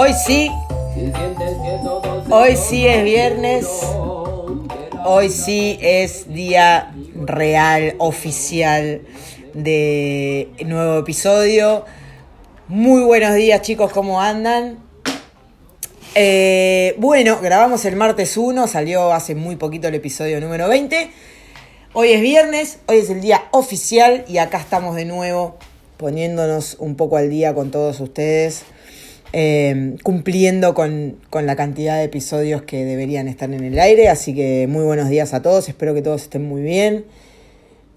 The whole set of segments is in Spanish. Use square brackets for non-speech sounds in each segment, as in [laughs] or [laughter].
Hoy sí, hoy sí es viernes, hoy sí es día real, oficial de nuevo episodio. Muy buenos días chicos, ¿cómo andan? Eh, bueno, grabamos el martes 1, salió hace muy poquito el episodio número 20. Hoy es viernes, hoy es el día oficial y acá estamos de nuevo poniéndonos un poco al día con todos ustedes, eh, cumpliendo con, con, la cantidad de episodios que deberían estar en el aire. Así que muy buenos días a todos, espero que todos estén muy bien,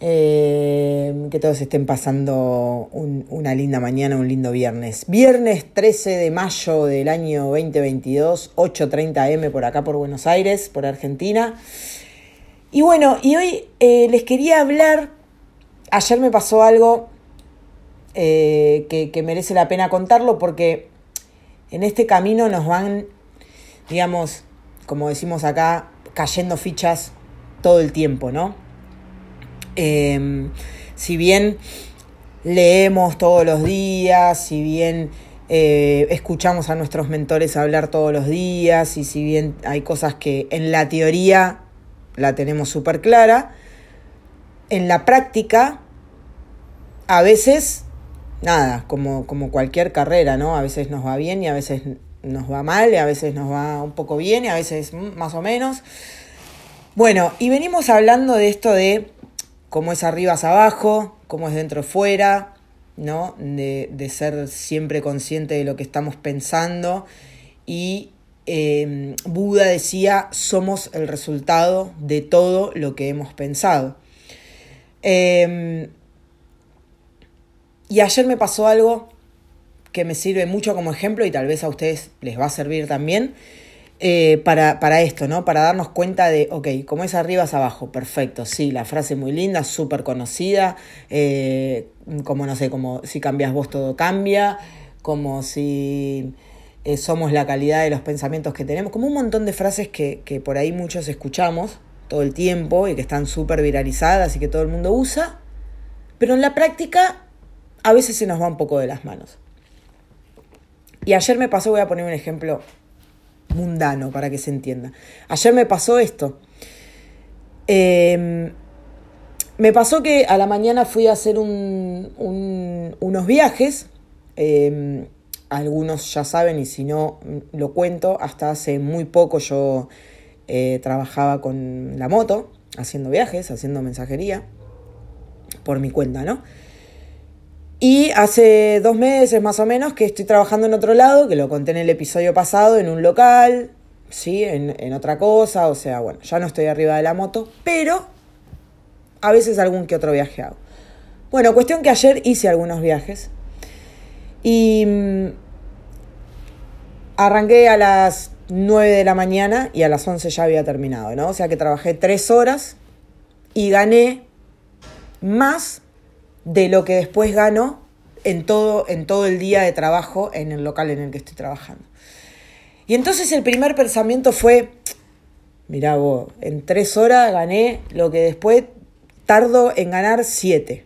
eh, que todos estén pasando un, una linda mañana, un lindo viernes. Viernes 13 de mayo del año 2022, 8.30 M por acá por Buenos Aires, por Argentina. Y bueno, y hoy eh, les quería hablar, ayer me pasó algo eh, que, que, merece la pena contarlo porque en este camino nos van, digamos, como decimos acá, cayendo fichas todo el tiempo, ¿no? Eh, si bien leemos todos los días, si bien eh, escuchamos a nuestros mentores hablar todos los días y si bien hay cosas que en la teoría la tenemos súper clara. En la práctica, a veces, nada, como, como cualquier carrera, ¿no? A veces nos va bien y a veces nos va mal, y a veces nos va un poco bien y a veces más o menos. Bueno, y venimos hablando de esto de cómo es arriba es abajo, cómo es dentro fuera, ¿no? De, de ser siempre consciente de lo que estamos pensando y eh, Buda decía, somos el resultado de todo lo que hemos pensado. Eh, y ayer me pasó algo que me sirve mucho como ejemplo y tal vez a ustedes les va a servir también eh, para, para, esto, ¿no? Para darnos cuenta de, ok, como es arriba es abajo, perfecto, sí, la frase muy linda, súper conocida, eh, como no sé, como si cambias vos todo cambia, como si eh, somos la calidad de los pensamientos que tenemos, como un montón de frases que, que por ahí muchos escuchamos todo el tiempo y que están súper viralizadas y que todo el mundo usa, pero en la práctica a veces se nos va un poco de las manos. Y ayer me pasó, voy a poner un ejemplo mundano para que se entienda. Ayer me pasó esto. Eh, me pasó que a la mañana fui a hacer un, un, unos viajes. Eh, algunos ya saben y si no lo cuento, hasta hace muy poco yo eh, trabajaba con la moto, haciendo viajes, haciendo mensajería, por mi cuenta, ¿no? Y hace dos meses más o menos que estoy trabajando en otro lado, que lo conté en el episodio pasado, en un local, ¿sí? En, en otra cosa, o sea, bueno, ya no estoy arriba de la moto, pero a veces algún que otro viaje hago. Bueno, cuestión que ayer hice algunos viajes y mm, arranqué a las 9 de la mañana y a las 11 ya había terminado, ¿no? O sea que trabajé 3 horas y gané más de lo que después gano en todo, en todo el día de trabajo en el local en el que estoy trabajando. Y entonces el primer pensamiento fue, mirá vos, en 3 horas gané lo que después tardo en ganar 7.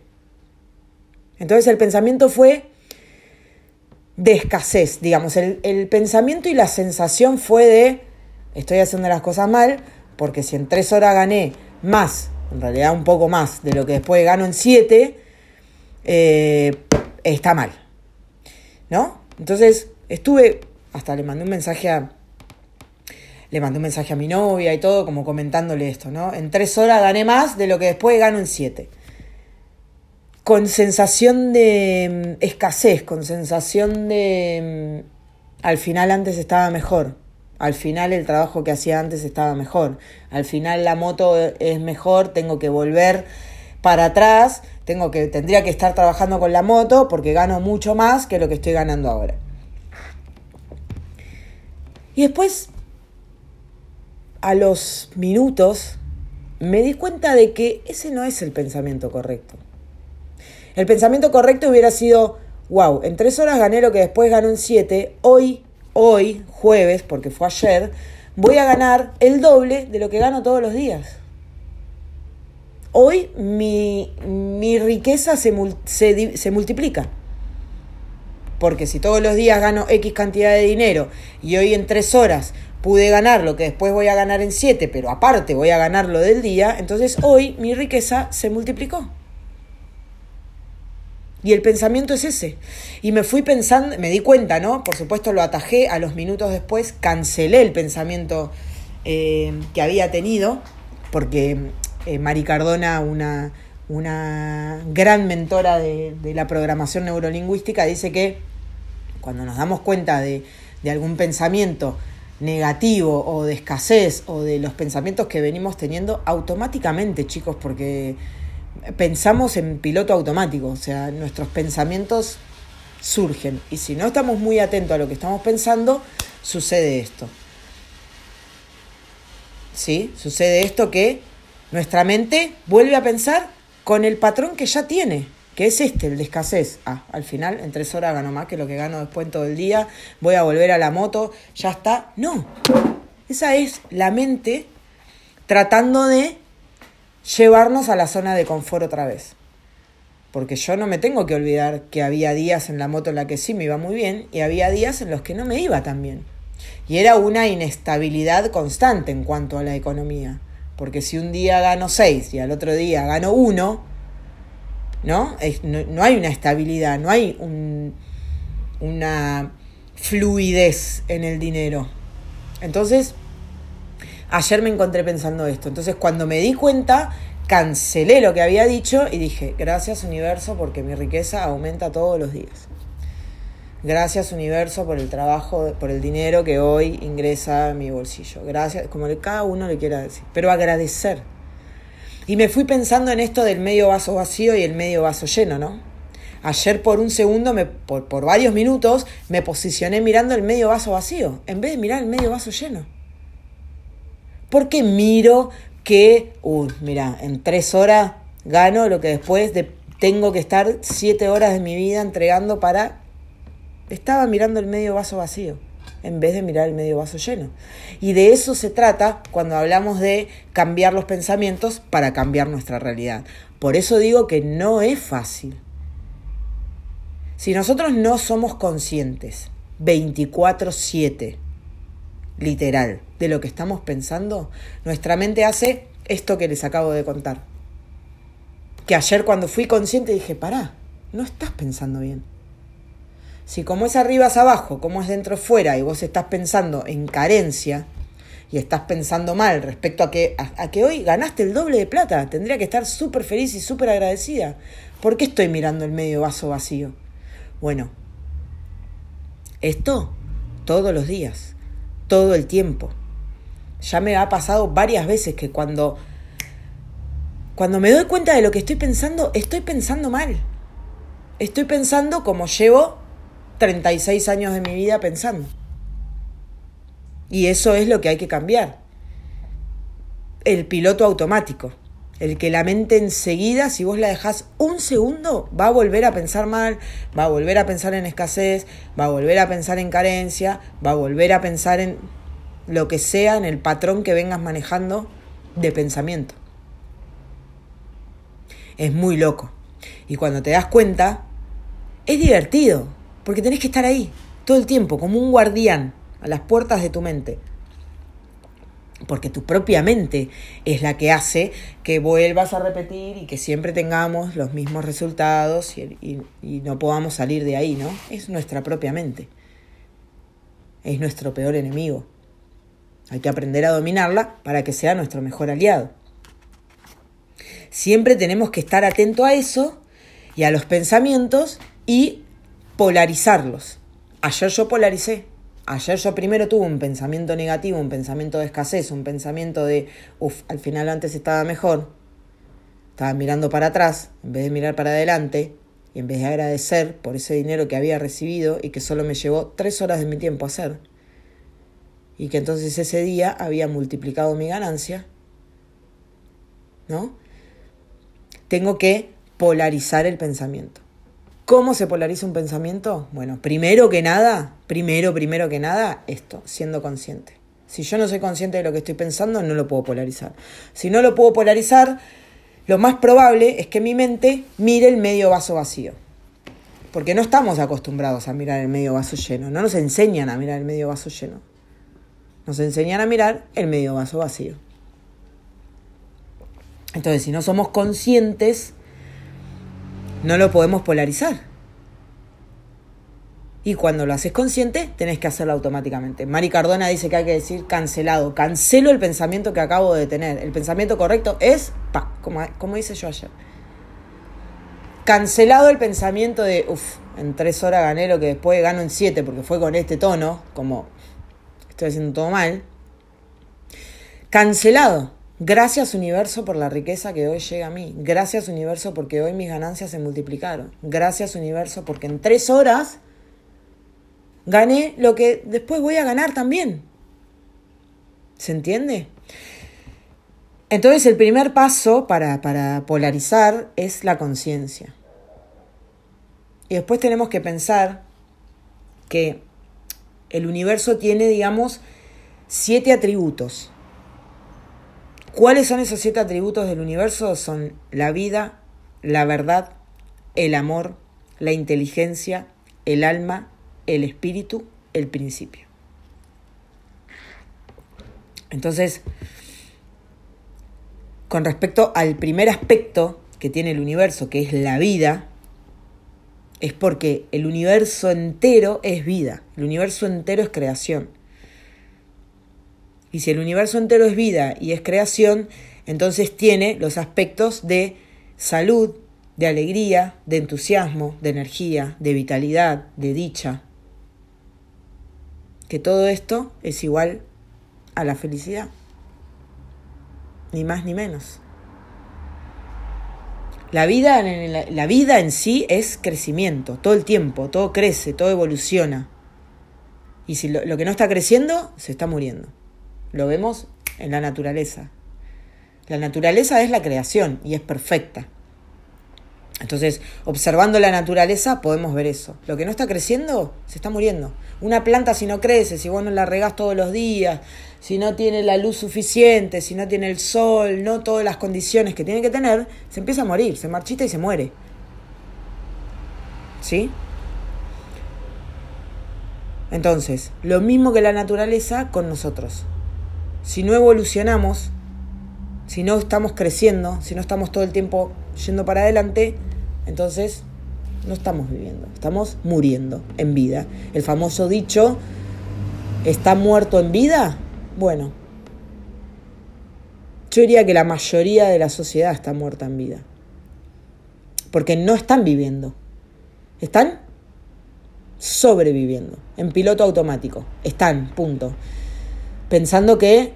Entonces el pensamiento fue de escasez, digamos, el, el, pensamiento y la sensación fue de estoy haciendo las cosas mal, porque si en tres horas gané más, en realidad un poco más de lo que después gano en siete, eh, está mal. ¿No? Entonces estuve, hasta le mandé un mensaje a, le mandé un mensaje a mi novia y todo, como comentándole esto, ¿no? En tres horas gané más de lo que después gano en siete con sensación de escasez, con sensación de al final antes estaba mejor, al final el trabajo que hacía antes estaba mejor, al final la moto es mejor, tengo que volver para atrás, tengo que tendría que estar trabajando con la moto porque gano mucho más que lo que estoy ganando ahora. Y después a los minutos me di cuenta de que ese no es el pensamiento correcto. El pensamiento correcto hubiera sido, wow, en tres horas gané lo que después ganó en siete, hoy, hoy, jueves, porque fue ayer, voy a ganar el doble de lo que gano todos los días. Hoy mi, mi riqueza se, se, se multiplica. Porque si todos los días gano X cantidad de dinero y hoy en tres horas pude ganar lo que después voy a ganar en siete, pero aparte voy a ganar lo del día, entonces hoy mi riqueza se multiplicó. Y el pensamiento es ese. Y me fui pensando, me di cuenta, ¿no? Por supuesto lo atajé, a los minutos después cancelé el pensamiento eh, que había tenido, porque eh, Mari Cardona, una, una gran mentora de, la programación neurolingüística, dice que cuando nos damos cuenta de, de algún pensamiento negativo o de escasez o de los pensamientos que venimos teniendo automáticamente, chicos, porque pensamos en piloto automático, o sea, nuestros pensamientos surgen y si no estamos muy atentos a lo que estamos pensando, sucede esto. ¿Sí? Sucede esto que nuestra mente vuelve a pensar con el patrón que ya tiene, que es este, el de escasez. Ah, al final en tres horas gano más que lo que gano después en todo el día, voy a volver a la moto, ya está. No, esa es la mente tratando de llevarnos a la zona de confort otra vez. Porque yo no me tengo que olvidar que había días en la moto en la que sí me iba muy bien y había días en los que no me iba tan bien. Y era una inestabilidad constante en cuanto a la economía. Porque si un día gano 6 y al otro día gano 1, ¿no? no, hay una estabilidad, no hay una fluidez en el dinero. Entonces, ayer me encontré pensando esto. Entonces, cuando me di cuenta, cancelé lo que había dicho y dije, gracias universo porque mi riqueza aumenta todos los días. Gracias universo por el trabajo, por el dinero que hoy ingresa a mi bolsillo. Gracias, como cada uno le quiera decir. Pero agradecer. Y me fui pensando en esto del medio vaso vacío y el medio vaso lleno, ¿no? Ayer por un segundo, me, por, por varios minutos, me posicioné mirando el medio vaso vacío, en vez de mirar el medio vaso lleno. Porque miro que, mira, en tres horas gano lo que después de, tengo que estar siete horas de mi vida entregando para estaba mirando el medio vaso vacío en vez de mirar el medio vaso lleno. Y de eso se trata cuando hablamos de cambiar los pensamientos para cambiar nuestra realidad. Por eso digo que no es fácil. Si nosotros no somos conscientes 24/7, literal, de lo que estamos pensando, nuestra mente hace esto que les acabo de contar. Que ayer cuando fui consciente dije, pará, no estás pensando bien si como es arriba es abajo, como es dentro es fuera, y vos estás pensando en carencia y estás pensando mal respecto a que, a, que hoy ganaste el doble de plata, tendría que estar súper feliz y súper agradecida. ¿Por qué estoy mirando el medio vaso vacío? Bueno, esto todos los días, todo el tiempo. Ya me ha pasado varias veces que cuando cuando me doy cuenta de lo que estoy pensando, estoy pensando mal. Estoy pensando como llevo 36 años de mi vida pensando. Y eso es lo que hay que cambiar. El piloto automático. El que la mente enseguida, si vos la dejás un segundo, va a volver a pensar mal, va a volver a pensar en escasez, va a volver a pensar en carencia, va a volver a pensar en lo que sea, en el patrón que vengas manejando de pensamiento. Es muy loco. Y cuando te das cuenta, es divertido. Porque tenés que estar ahí, todo el tiempo, como un guardián, a las puertas de tu mente. Porque tu propia mente es la que hace que vuelvas a repetir y que siempre tengamos los mismos resultados y, no podamos salir de ahí, ¿no? Es nuestra propia mente. Es nuestro peor enemigo. Hay que aprender a dominarla para que sea nuestro mejor aliado. Siempre tenemos que estar atento a eso y a los pensamientos y polarizarlos. Ayer yo polaricé. Ayer yo primero tuve un pensamiento negativo, un pensamiento de escasez, un pensamiento de, uff, al final antes estaba mejor. Estaba mirando para atrás en vez de mirar para adelante y en vez de agradecer por ese dinero que había recibido y que solo me llevó tres horas de mi tiempo hacer. Y que entonces ese día había multiplicado mi ganancia. ¿No? Tengo que polarizar el pensamiento. ¿Cómo se polariza un pensamiento? Bueno, primero que nada, primero, primero que nada, esto, siendo consciente. Si yo no soy consciente de lo que estoy pensando, no lo puedo polarizar. Si no lo puedo polarizar, lo más probable es que mi mente mire el medio vaso vacío. Porque no estamos acostumbrados a mirar el medio vaso lleno. No nos enseñan a mirar el medio vaso lleno. Nos enseñan a mirar el medio vaso vacío. Entonces, si no somos conscientes, no lo podemos polarizar. Y cuando lo haces consciente, tenés que hacerlo automáticamente. Mari Cardona dice que hay que decir cancelado. Cancelo el pensamiento que acabo de tener. El pensamiento correcto es, pa, como, como hice yo ayer. Cancelado el pensamiento de, uff, en tres horas gané lo que después gano en siete, porque fue con este tono, como estoy haciendo todo mal. Cancelado. Gracias universo por la riqueza que hoy llega a mí. Gracias universo porque hoy mis ganancias se multiplicaron. Gracias universo porque en tres horas gané lo que después voy a ganar también. ¿Se entiende? Entonces el primer paso para, para polarizar es la conciencia. Y después tenemos que pensar que el universo tiene, digamos, siete atributos. ¿Cuáles son esos siete atributos del universo? Son la vida, la verdad, el amor, la inteligencia, el alma, el espíritu, el principio. Entonces, con respecto al primer aspecto que tiene el universo, que es la vida, es porque el universo entero es vida, el universo entero es creación. Y si el universo entero es vida y es creación, entonces tiene los aspectos de salud, de alegría, de entusiasmo, de energía, de vitalidad, de dicha, que todo esto es igual a la felicidad, ni más ni menos. La vida, la vida en sí es crecimiento, todo el tiempo, todo crece, todo evoluciona. Y si lo, lo que no está creciendo, se está muriendo. Lo vemos en la naturaleza. La naturaleza es la creación y es perfecta. Entonces, observando la naturaleza podemos ver eso. Lo que no está creciendo, se está muriendo. Una planta si no crece, si vos no la regás todos los días, si no tiene la luz suficiente, si no tiene el sol, no todas las condiciones que tiene que tener, se empieza a morir, se marchita y se muere. ¿Sí? Entonces, lo mismo que la naturaleza con nosotros. Si no evolucionamos, si no estamos creciendo, si no estamos todo el tiempo yendo para adelante, entonces no estamos viviendo, estamos muriendo en vida. El famoso dicho, ¿está muerto en vida? Bueno, yo diría que la mayoría de la sociedad está muerta en vida. Porque no están viviendo. Están sobreviviendo, en piloto automático. Están, punto. Pensando que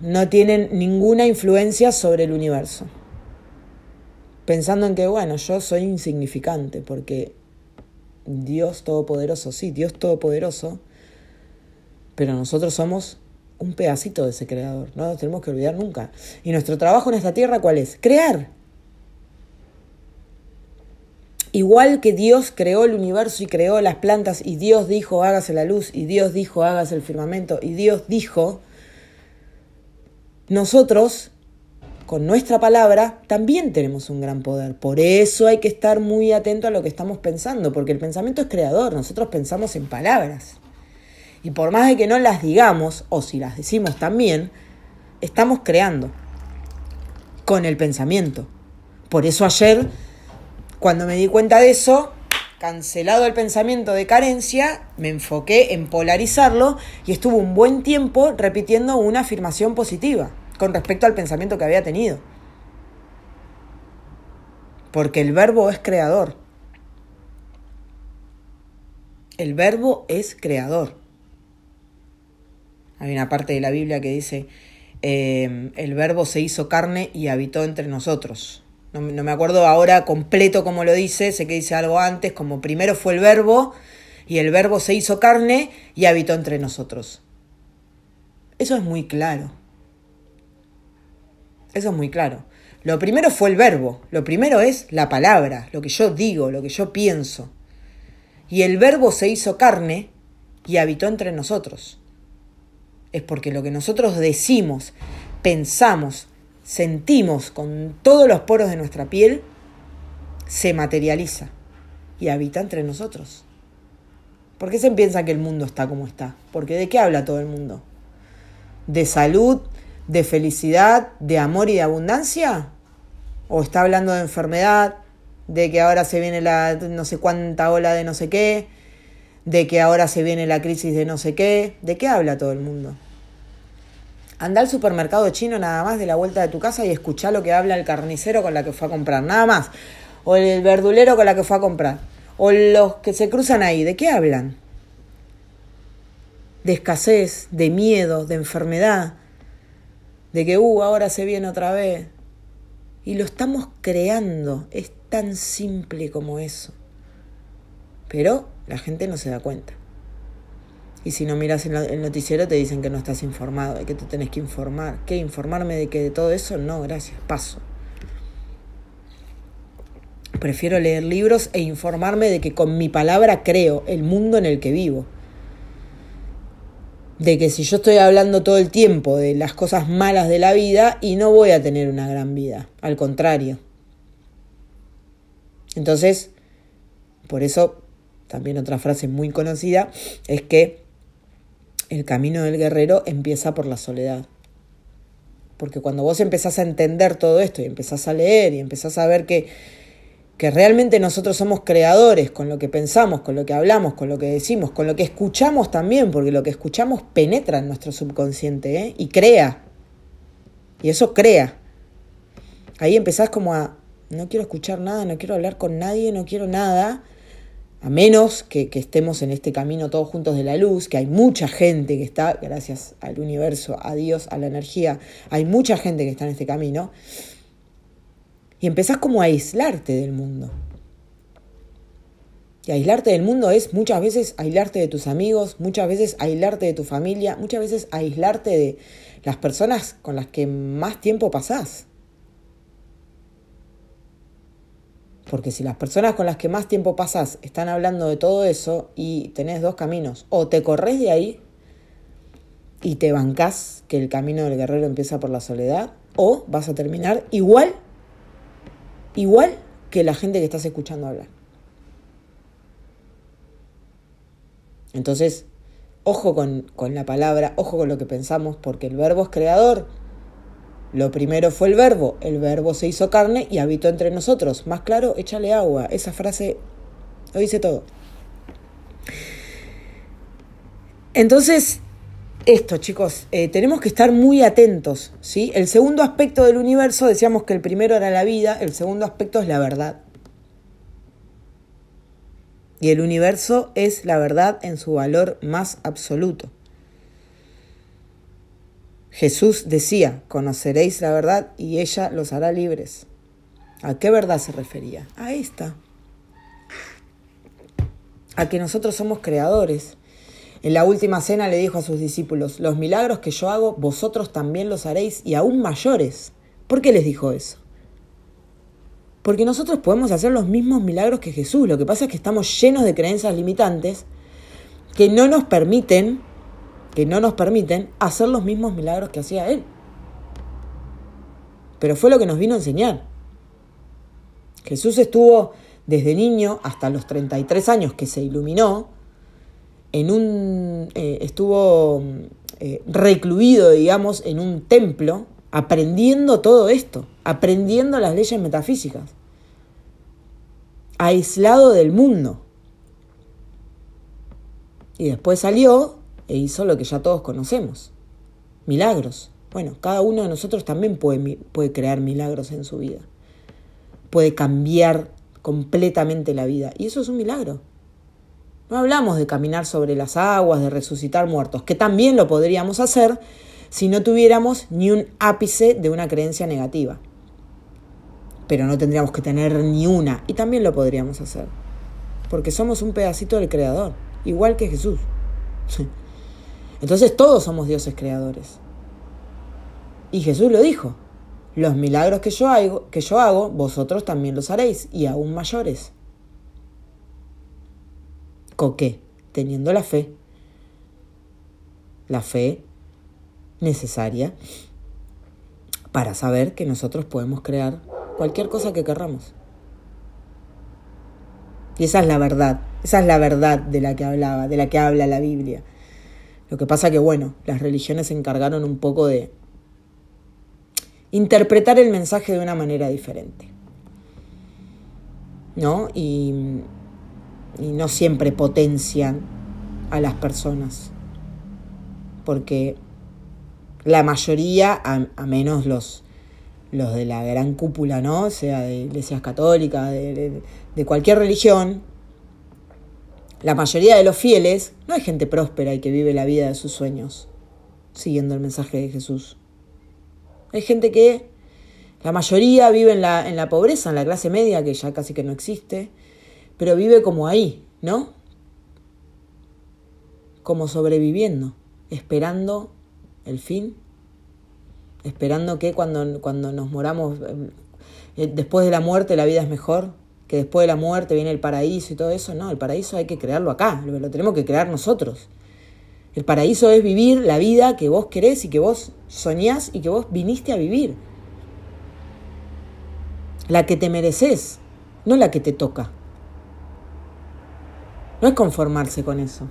no tienen ninguna influencia sobre el universo pensando en que, bueno, yo soy insignificante, porque Dios Todopoderoso, sí, Dios Todopoderoso, pero nosotros somos un pedacito de ese creador, no nos tenemos que olvidar nunca. Y nuestro trabajo en esta tierra, ¿cuál es? Crear. Igual que Dios creó el universo y creó las plantas y Dios dijo hágase la luz y Dios dijo hágase el firmamento y Dios dijo, nosotros con nuestra palabra también tenemos un gran poder. Por eso hay que estar muy atento a lo que estamos pensando, porque el pensamiento es creador, nosotros pensamos en palabras. Y por más de que no las digamos, o si las decimos también, estamos creando con el pensamiento. Por eso ayer, cuando me di cuenta de eso, cancelado el pensamiento de carencia, me enfoqué en polarizarlo y estuve un buen tiempo repitiendo una afirmación positiva con respecto al pensamiento que había tenido. Porque el verbo es creador. El verbo es creador. Hay una parte de la Biblia que dice, eh, el verbo se hizo carne y habitó entre nosotros. No, me acuerdo ahora completo cómo lo dice, sé que dice algo antes, como primero fue el verbo y el verbo se hizo carne y habitó entre nosotros. Eso es muy claro. Eso es muy claro. Lo primero fue el verbo, lo primero es la palabra, lo que yo digo, lo que yo pienso. Y el verbo se hizo carne y habitó entre nosotros. Es porque lo que nosotros decimos, pensamos, sentimos con todos los poros de nuestra piel, se materializa. y habita entre nosotros. ¿Por qué se piensa que el mundo está como está? Porque ¿de qué habla todo el mundo? ¿De salud, de felicidad, de amor y de abundancia? ¿O está hablando de enfermedad, de que ahora se viene la no sé cuánta ola de no sé qué, de que ahora se viene la crisis de no sé qué? ¿De qué habla todo el mundo? Anda al supermercado chino nada más de la vuelta de tu casa y escucha lo que habla el carnicero con la que fue a comprar, nada más. O el verdulero con la que fue a comprar. O los que se cruzan ahí, ¿de qué hablan? De escasez, de miedo, de enfermedad, de que, uh, ahora se viene otra vez. Y lo estamos creando, es tan simple como eso. Pero la gente no se da cuenta. Y si no miras el noticiero te dicen que no estás informado, que te tenés que informar. ¿Qué? ¿Informarme de que de todo eso? No, gracias, paso. Prefiero leer libros e informarme de que con mi palabra creo el mundo en el que vivo. De que si yo estoy hablando todo el tiempo de las cosas malas de la vida y no voy a tener una gran vida, al contrario. Entonces, por eso, también otra frase muy conocida es que el camino del guerrero empieza por la soledad. Porque cuando vos empezás a entender todo esto y empezás a leer y empezás a ver que, que realmente nosotros somos creadores con lo que pensamos, con lo que hablamos, con lo que decimos, con lo que escuchamos también, porque lo que escuchamos penetra en nuestro subconsciente ¿eh? y crea. Y eso crea. Ahí empezás como a, no quiero escuchar nada, no quiero hablar con nadie, no quiero nada a menos que, estemos en este camino todos juntos de la luz, que hay mucha gente que está, gracias al universo, a Dios, a la energía, hay mucha gente que está en este camino, y empezás como a aislarte del mundo. Y aislarte del mundo es muchas veces aislarte de tus amigos, muchas veces aislarte de tu familia, muchas veces aislarte de las personas con las que más tiempo pasás. Porque si las personas con las que más tiempo pasas están hablando de todo eso y tenés dos caminos, o te corres de ahí y te bancás que el camino del guerrero empieza por la soledad, o vas a terminar igual, igual que la gente que estás escuchando hablar. Entonces, ojo con, con la palabra, ojo con lo que pensamos, porque el verbo es creador lo primero fue el verbo, el verbo se hizo carne y habitó entre nosotros. Más claro, échale agua. Esa frase lo dice todo. Entonces, esto, chicos, eh, tenemos que estar muy atentos, ¿sí? El segundo aspecto del universo, decíamos que el primero era la vida, el segundo aspecto es la verdad. Y el universo es la verdad en su valor más absoluto. Jesús decía, conoceréis la verdad y ella los hará libres. ¿A qué verdad se refería? A esta. A que nosotros somos creadores. En la última cena le dijo a sus discípulos, los milagros que yo hago, vosotros también los haréis y aún mayores. ¿Por qué les dijo eso? Porque nosotros podemos hacer los mismos milagros que Jesús. Lo que pasa es que estamos llenos de creencias limitantes que no nos permiten que no nos permiten hacer los mismos milagros que hacía Él. Pero fue lo que nos vino a enseñar. Jesús estuvo desde niño hasta los 33 años que se iluminó, en un, eh, estuvo eh, recluido, digamos, en un templo, aprendiendo todo esto, aprendiendo las leyes metafísicas, aislado del mundo. Y después salió e hizo lo que ya todos conocemos. Milagros. Bueno, cada uno de nosotros también puede, puede crear milagros en su vida. Puede cambiar completamente la vida. Y eso es un milagro. No hablamos de caminar sobre las aguas, de resucitar muertos, que también lo podríamos hacer si no tuviéramos ni un ápice de una creencia negativa. Pero no tendríamos que tener ni una, y también lo podríamos hacer. Porque somos un pedacito del Creador, igual que Jesús. [laughs] Entonces todos somos dioses creadores. Y Jesús lo dijo, los milagros que yo hago, que yo hago vosotros también los haréis, y aún mayores. ¿Con qué? Teniendo la fe. La fe necesaria para saber que nosotros podemos crear cualquier cosa que querramos. Y esa es la verdad, esa es la verdad de la que hablaba, de la que habla la Biblia. Lo que pasa que, bueno, las religiones se encargaron un poco de interpretar el mensaje de una manera diferente. ¿No? Y, y no siempre potencian a las personas. Porque la mayoría, a, menos los, los de la gran cúpula, ¿no? Sea de iglesias católicas, de, de cualquier religión, la mayoría de los fieles no hay gente próspera y que vive la vida de sus sueños, siguiendo el mensaje de Jesús. Hay gente que, la mayoría vive en la, en la pobreza, en la clase media, que ya casi que no existe, pero vive como ahí, ¿no? Como sobreviviendo, esperando el fin, esperando que cuando, cuando nos moramos, eh, después de la muerte la vida es mejor, que después de la muerte viene el paraíso y todo eso. No, el paraíso hay que crearlo acá, lo, tenemos que crear nosotros. El paraíso es vivir la vida que vos querés y que vos soñás y que vos viniste a vivir. La que te mereces, no la que te toca. No es conformarse con eso.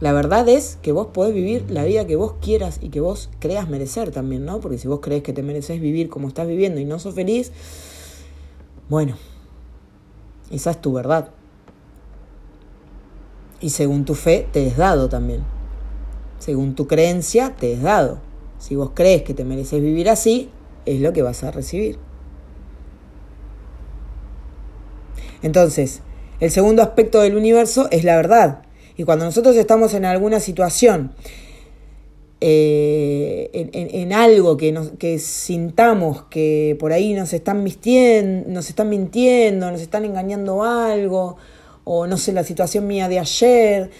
La verdad es que vos podés vivir la vida que vos quieras y que vos creas merecer también, ¿no? Porque si vos crees que te mereces vivir como estás viviendo y no sos feliz, bueno, esa es tu verdad. Y según tu fe te es dado también. Según tu creencia te es dado. Si vos crees que te mereces vivir así, es lo que vas a recibir. Entonces, el segundo aspecto del universo es la verdad. Y cuando nosotros estamos en alguna situación, eh, en, algo que, nos, que sintamos que por ahí nos están, mintiendo, nos están mintiendo, nos están engañando algo, o no sé, la situación mía de ayer,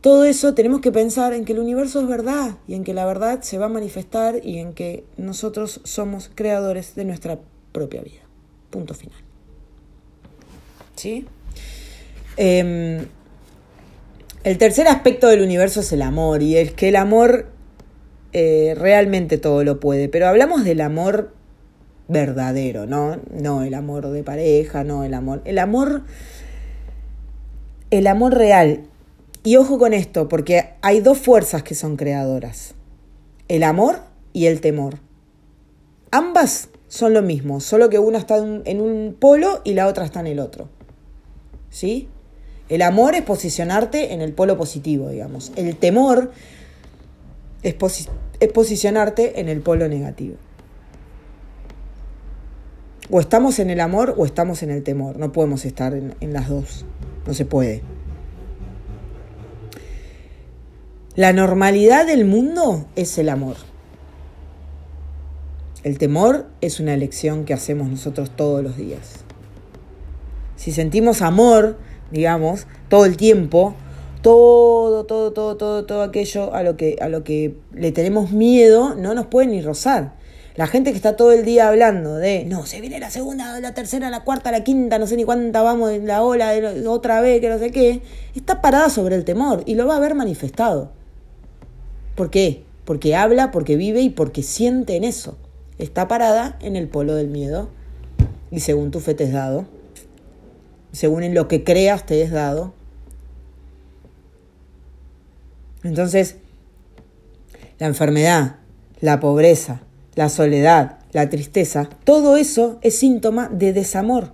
todo eso tenemos que pensar en que el universo es verdad y en que la verdad se va a manifestar y en que nosotros somos creadores de nuestra propia vida. Punto final. ¿Sí? Em, el tercer aspecto del universo es el amor, y es que el amor eh, realmente todo lo puede, pero hablamos del amor verdadero, ¿no? No el amor de pareja, no el amor. El amor. El amor real. Y ojo con esto, porque hay dos fuerzas que son creadoras: el amor y el temor. Ambas son lo mismo, solo que una está en un polo y la otra está en el otro. ¿Sí? El amor es posicionarte en el polo positivo, digamos. El temor es, posicionarte en el polo negativo. O estamos en el amor o estamos en el temor. No podemos estar en, en las dos. No se puede. La normalidad del mundo es el amor. El temor es una elección que hacemos nosotros todos los días. Si sentimos amor, digamos, todo el tiempo, todo, todo, todo, todo, todo aquello a lo que, a lo que le tenemos miedo, no nos puede ni rozar. La gente que está todo el día hablando de, no, se viene la segunda, la tercera, la cuarta, la quinta, no sé ni cuánta vamos, la ola, otra vez, que no sé qué, está parada sobre el temor y lo va a ver manifestado. ¿Por qué? Porque habla, porque vive y porque siente en eso. Está parada en el polo del miedo y según tu fe te es dado según en lo que creas te es dado. Entonces, la enfermedad, la pobreza, la soledad, la tristeza, todo eso es síntoma de desamor.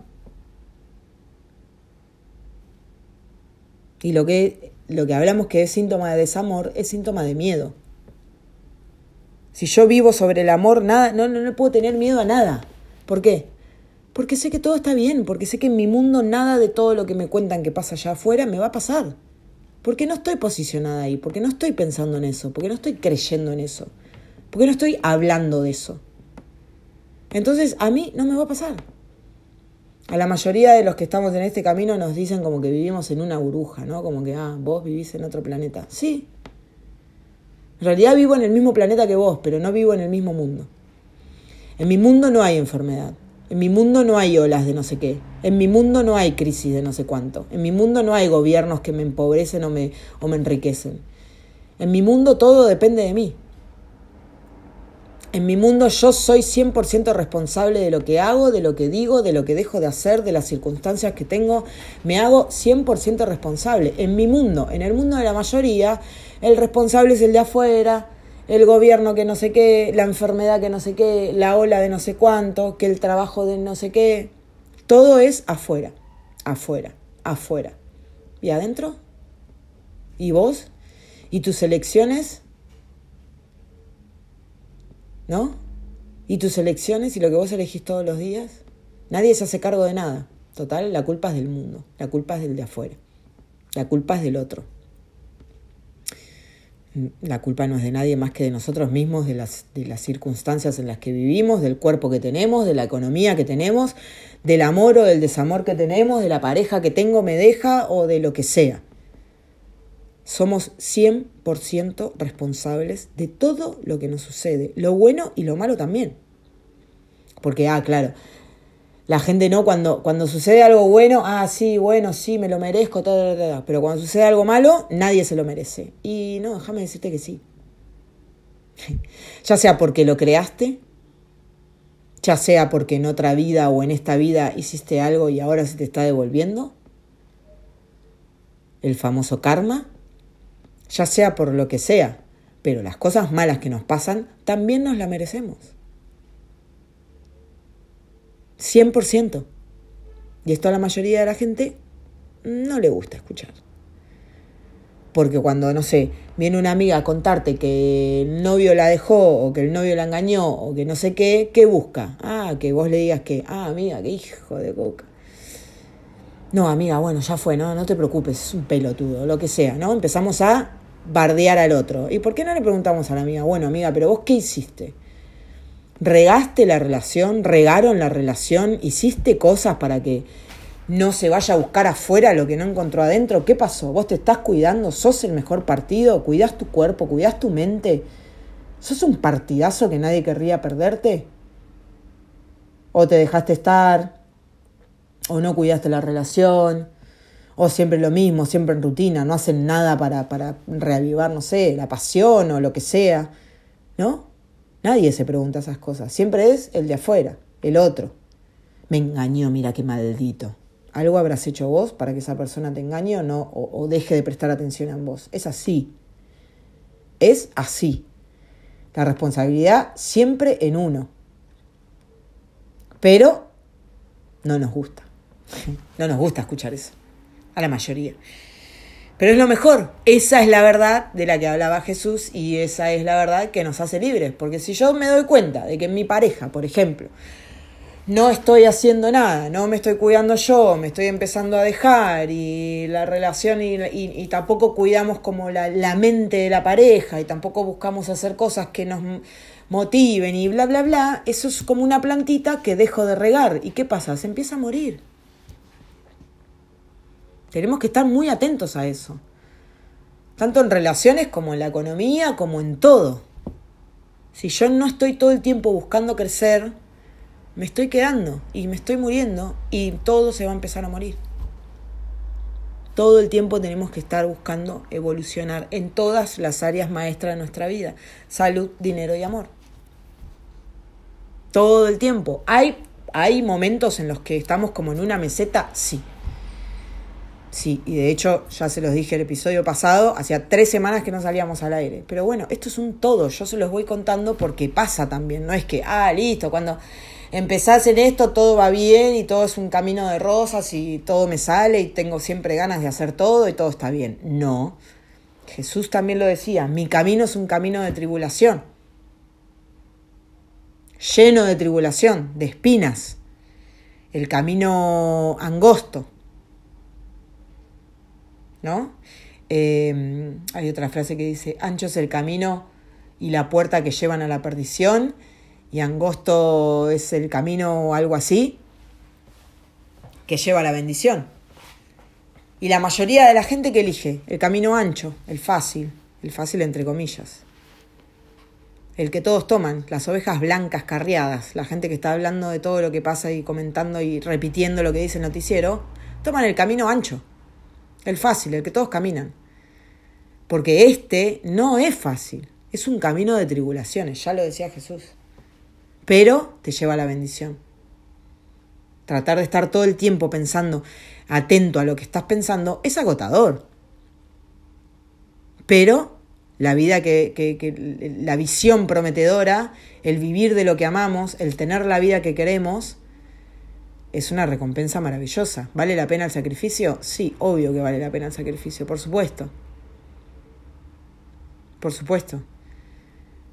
Y lo que, lo que hablamos que es síntoma de desamor es síntoma de miedo. Si yo vivo sobre el amor, nada, no, no, no puedo tener miedo a nada. ¿Por qué? Porque sé que todo está bien, porque sé que en mi mundo nada de todo lo que me cuentan que pasa allá afuera me va a pasar. Porque no estoy posicionada ahí, porque no estoy pensando en eso, porque no estoy creyendo en eso, porque no estoy hablando de eso. Entonces a mí no me va a pasar. A la mayoría de los que estamos en este camino nos dicen como que vivimos en una burbuja, ¿no? Como que, ah, vos vivís en otro planeta. Sí. En realidad vivo en el mismo planeta que vos, pero no vivo en el mismo mundo. En mi mundo no hay enfermedad. En mi mundo no hay olas de no sé qué. En mi mundo no hay crisis de no sé cuánto. En mi mundo no hay gobiernos que me empobrecen o me, o me enriquecen. En mi mundo todo depende de mí. En mi mundo yo soy 100% responsable de lo que hago, de lo que digo, de lo que dejo de hacer, de las circunstancias que tengo. Me hago 100% responsable. En mi mundo, en el mundo de la mayoría, el responsable es el de afuera, el gobierno que no sé qué, la enfermedad que no sé qué, la ola de no sé cuánto, que el trabajo de no sé qué. Todo es afuera, afuera, afuera. ¿Y adentro? ¿Y vos? ¿Y tus elecciones? ¿No? ¿Y tus elecciones y lo que vos elegís todos los días? Nadie se hace cargo de nada. Total, la culpa es del mundo, la culpa es del de afuera, la culpa es del otro. La culpa no es de nadie más que de nosotros mismos, de las, de las circunstancias en las que vivimos, del cuerpo que tenemos, de la economía que tenemos, del amor o del desamor que tenemos, de la pareja que tengo me deja o de lo que sea. Somos 100% responsables de todo lo que nos sucede, lo bueno y lo malo también. Porque, ah, claro, la gente no, cuando, cuando sucede algo bueno, ah, sí, bueno, sí, me lo merezco, todo, pero cuando sucede algo malo, nadie se lo merece. Y no, déjame decirte que sí. [laughs] ya sea porque lo creaste, ya sea porque en otra vida o en esta vida hiciste algo y ahora se te está devolviendo, el famoso karma, ya sea por lo que sea, pero las cosas malas que nos pasan también nos las merecemos. 100%. Y esto a la mayoría de la gente no le gusta escuchar. Porque cuando, no sé, viene una amiga a contarte que el novio la dejó o que el novio la engañó o que no sé qué, ¿qué busca? Ah, que vos le digas que, ah, amiga, qué hijo de coca. No, amiga, bueno, ya fue, no, no te preocupes, es un pelotudo, lo que sea, ¿no? Empezamos a bardear al otro. ¿Y por qué no le preguntamos a la amiga, bueno, amiga, pero vos qué hiciste? ¿Regaste la relación? ¿Regaron la relación? ¿Hiciste cosas para que no se vaya a buscar afuera lo que no encontró adentro? ¿Qué pasó? ¿Vos te estás cuidando? ¿Sos el mejor partido? ¿Cuidás tu cuerpo? ¿Cuidás tu mente? ¿Sos un partidazo que nadie querría perderte? ¿O te dejaste estar? ¿O no cuidaste la relación? o siempre lo mismo, siempre en rutina, no hacen nada para, para reavivar, no sé, la pasión o lo que sea, ¿no? Nadie se pregunta esas cosas, siempre es el de afuera, el otro. Me engañó, mira qué maldito. Algo habrás hecho vos para que esa persona te engañe o no, o, deje de prestar atención en vos. Es así. Es así. La responsabilidad siempre en uno. Pero no nos gusta. [laughs] No nos gusta escuchar eso a la mayoría. Pero es lo mejor, esa es la verdad de la que hablaba Jesús y esa es la verdad que nos hace libres, porque si yo me doy cuenta de que en mi pareja, por ejemplo, no estoy haciendo nada, no me estoy cuidando yo, me estoy empezando a dejar y la relación y, tampoco cuidamos como la, la, mente de la pareja y tampoco buscamos hacer cosas que nos motiven y bla, bla, bla, eso es como una plantita que dejo de regar. ¿Y qué pasa? Se empieza a morir. Tenemos que estar muy atentos a eso. Tanto en relaciones como en la economía, como en todo. Si yo no estoy todo el tiempo buscando crecer, me estoy quedando y me estoy muriendo y todo se va a empezar a morir. Todo el tiempo tenemos que estar buscando evolucionar en todas las áreas maestras de nuestra vida. Salud, dinero y amor. Todo el tiempo. ¿Hay, hay momentos en los que estamos como en una meseta? Sí. Sí, y de hecho, ya se los dije el episodio pasado, hacía tres semanas que no salíamos al aire. Pero bueno, esto es un todo, yo se los voy contando porque pasa también, no es que, ah, listo, cuando empezás en esto todo va bien y todo es un camino de rosas y todo me sale y tengo siempre ganas de hacer todo y todo está bien. No, Jesús también lo decía, mi camino es un camino de tribulación, lleno de tribulación, de espinas, el camino angosto ¿no? Em, hay otra frase que dice, ancho es el camino y la puerta que llevan a la perdición, y angosto es el camino o algo así, que lleva a la bendición. Y la mayoría de la gente que elige el camino ancho, el fácil, el fácil entre comillas, el que todos toman, las ovejas blancas carriadas, la gente que está hablando de todo lo que pasa y comentando y repitiendo lo que dice el noticiero, toman el camino ancho el fácil, el que todos caminan. Porque este no es fácil, es un camino de tribulaciones, ya lo decía Jesús. pero te lleva a la bendición. Tratar de estar todo el tiempo pensando, atento a lo que estás pensando, es agotador. Pero la vida que, la visión prometedora, el vivir de lo que amamos, el tener la vida que queremos, es una recompensa maravillosa. ¿Vale la pena el sacrificio? Sí, obvio que vale la pena el sacrificio, por supuesto. Por supuesto.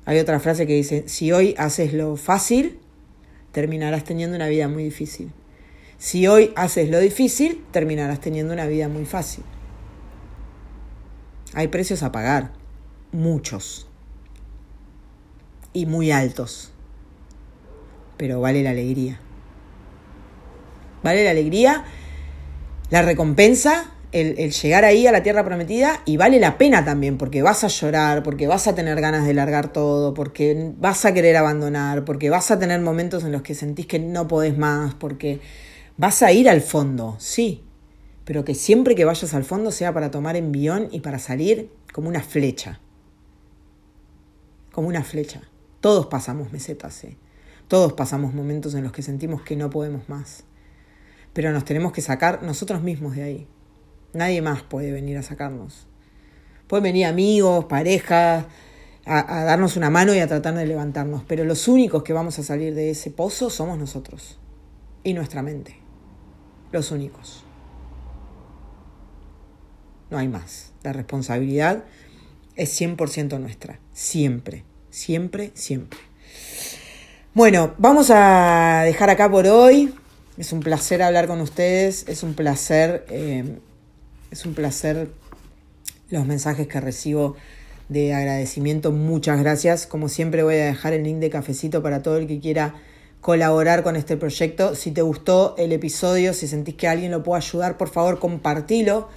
Hay otra frase que dice, si hoy haces lo fácil, terminarás teniendo una vida muy difícil. Si hoy haces lo difícil, terminarás teniendo una vida muy fácil. Hay precios a pagar, muchos y muy altos, pero vale la alegría. Vale la alegría, la recompensa el, llegar ahí a la tierra prometida y vale la pena también, porque vas a llorar, porque vas a tener ganas de largar todo, porque vas a querer abandonar, porque vas a tener momentos en los que sentís que no podés más, porque vas a ir al fondo, sí, pero que siempre que vayas al fondo sea para tomar envión y para salir como una flecha. Como una flecha. Todos pasamos mesetas, ¿eh? Todos pasamos momentos en los que sentimos que no podemos más. Pero nos tenemos que sacar nosotros mismos de ahí. Nadie más puede venir a sacarnos. Pueden venir amigos, parejas, a, darnos una mano y a tratar de levantarnos, pero los únicos que vamos a salir de ese pozo somos nosotros y nuestra mente. Los únicos. No hay más. La responsabilidad es 100% nuestra. Siempre, siempre, siempre. Bueno, vamos a dejar acá por hoy. Es un placer hablar con ustedes. Es un placer eh, es un placer los mensajes que recibo de agradecimiento. Muchas gracias. Como siempre voy a dejar el link de cafecito para todo el que quiera colaborar con este proyecto. Si te gustó el episodio, si sentís que alguien lo puede ayudar, por favor compartilo.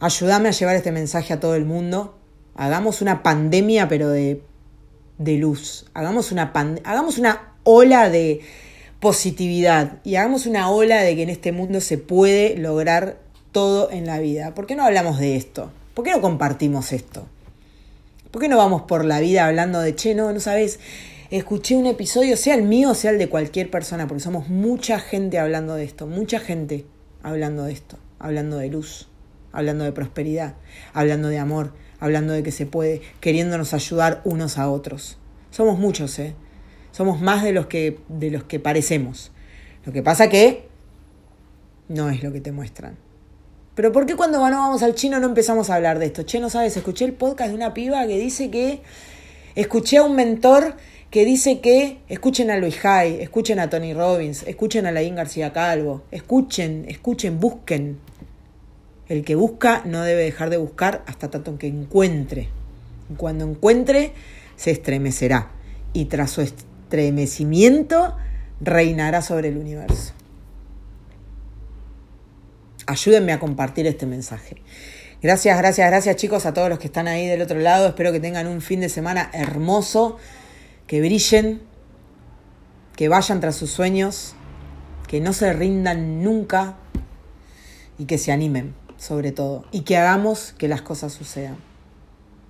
Ayúdame a llevar este mensaje a todo el mundo. Hagamos una pandemia, pero de, de luz. Hagamos una, hagamos una ola de positividad y hagamos una ola de que en este mundo se puede lograr todo en la vida. ¿Por qué no hablamos de esto? ¿Por qué no compartimos esto? ¿Por qué no vamos por la vida hablando de, che, no, no sabes, escuché un episodio, sea el mío, sea el de cualquier persona, porque somos mucha gente hablando de esto, mucha gente hablando de esto, hablando de luz, hablando de prosperidad, hablando de amor, hablando de que se puede, queriéndonos ayudar unos a otros. Somos muchos, ¿eh? Somos más de los que, de los que parecemos. Lo que pasa que no es lo que te muestran. Pero ¿por qué cuando no vamos al chino no empezamos a hablar de esto? Che, no sabes, escuché el podcast de una piba que dice que. Escuché a un mentor que dice que escuchen a Luis Hay, escuchen a Tony Robbins, escuchen a Laín García Calvo, escuchen, escuchen, busquen. El que busca no debe dejar de buscar hasta tanto que encuentre. Cuando encuentre, se estremecerá. Y tras su estremecimiento, reinará sobre el universo ayúdenme a compartir este mensaje. Gracias, gracias, gracias chicos a todos los que están ahí del otro lado. Espero que tengan un fin de semana hermoso, que brillen, que vayan tras sus sueños, que no se rindan nunca y que se animen, sobre todo, y que hagamos que las cosas sucedan,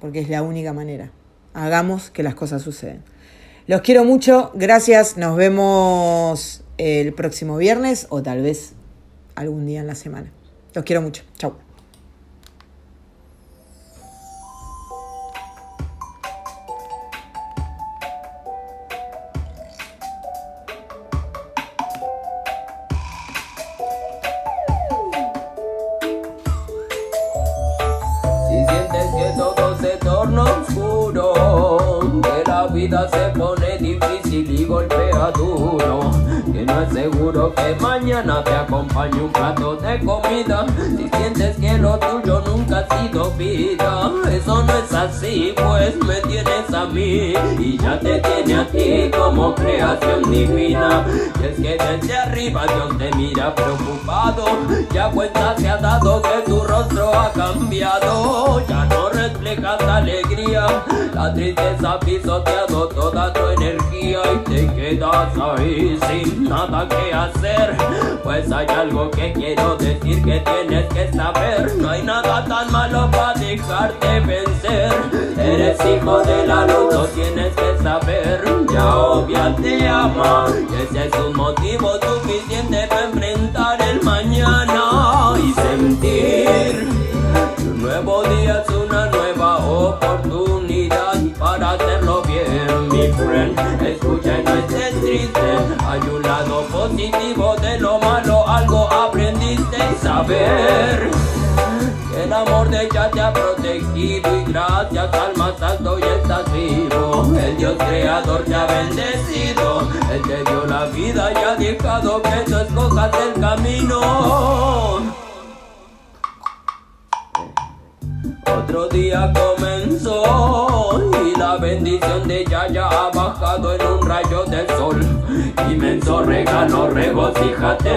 porque es la única manera. Hagamos que las cosas sucedan. Los quiero mucho, gracias, nos vemos el próximo viernes o tal vez algún día en la semana. Los quiero mucho. Chau. no duro no es seguro que mañana te acompañe un plato de comida. Si sientes que lo tuyo nunca ha sido vida Eso no es así, pues me tienes a mí Y ya te tiene a ti como creación divina. Y es que desde arriba Dios te mira preocupado Ya cuenta se ha dado que tu rostro ha cambiado. Ya no reflejas alegría La tristeza ha pisoteado toda tu energía Y te quedas ahí sin nada que hacer Pues hay algo que quiero decir que tienes que saber No hay nada tan malo para dejarte vencer Eres hijo de la luz, lo tienes que saber ella obvia te ama. Y ese es un motivo suficiente para enfrentar el mañana y sentir. Un nuevo día es una nueva oportunidad Escucha y no estés triste. Hay un lado positivo de lo malo, algo aprendiste y saber. El amor de ella te ha protegido y gracias al más alto ya estás vivo. El Dios creador te ha bendecido. Él te dio la vida y ha dejado que tú escojas el camino. Otro día comenzó bendición de ella ya ha bajado en un rayo del sol. Inmenso regalo, regocíjate,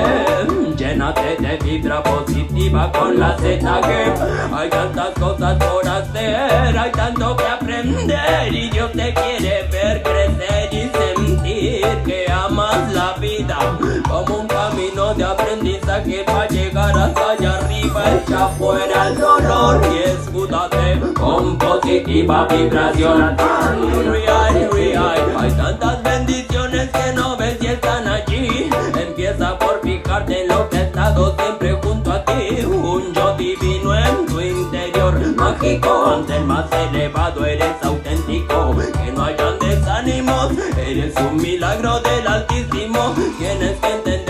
llénate de vibra positiva con la Z que hay tantas cosas por hacer, hay tanto que aprender y Dios te quiere ver crecer y sentir que amas la vida como un de aprendizaje para llegar hasta allá arriba, echa fuera el dolor y escúdate con positiva vibración. Hay tantas bendiciones que no ves y están allí. Empieza por fijarte en lo que ha estado siempre junto a ti. Un yo divino en tu interior, mágico, ante el más elevado eres auténtico. Que no hayan desánimos, eres un milagro del Altísimo. Tienes que entender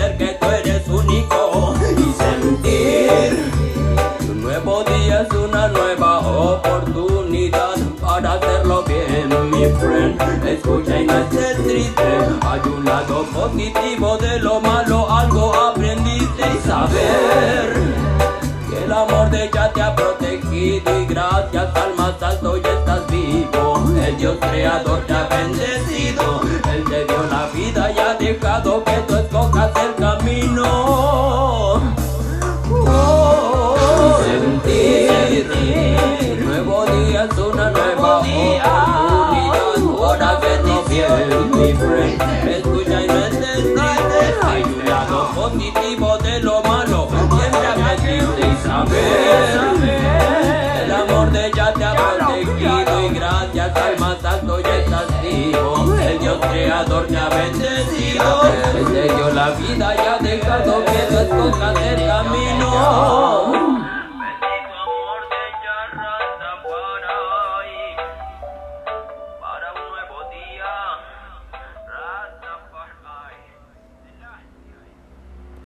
es una nueva oportunidad para hacerlo bien, mi friend. Escucha y no estés triste. Hay un lado positivo de lo malo, algo aprendiste y saber que el amor de ella te ha protegido y gracias al más alto ya estás vivo. El Dios creador te ha bendecido. Él te dio la vida y ha dejado que tú escojas el camino. Creador te ha bendecido. Él te dio la vida y ha dejado que tú escojas el camino.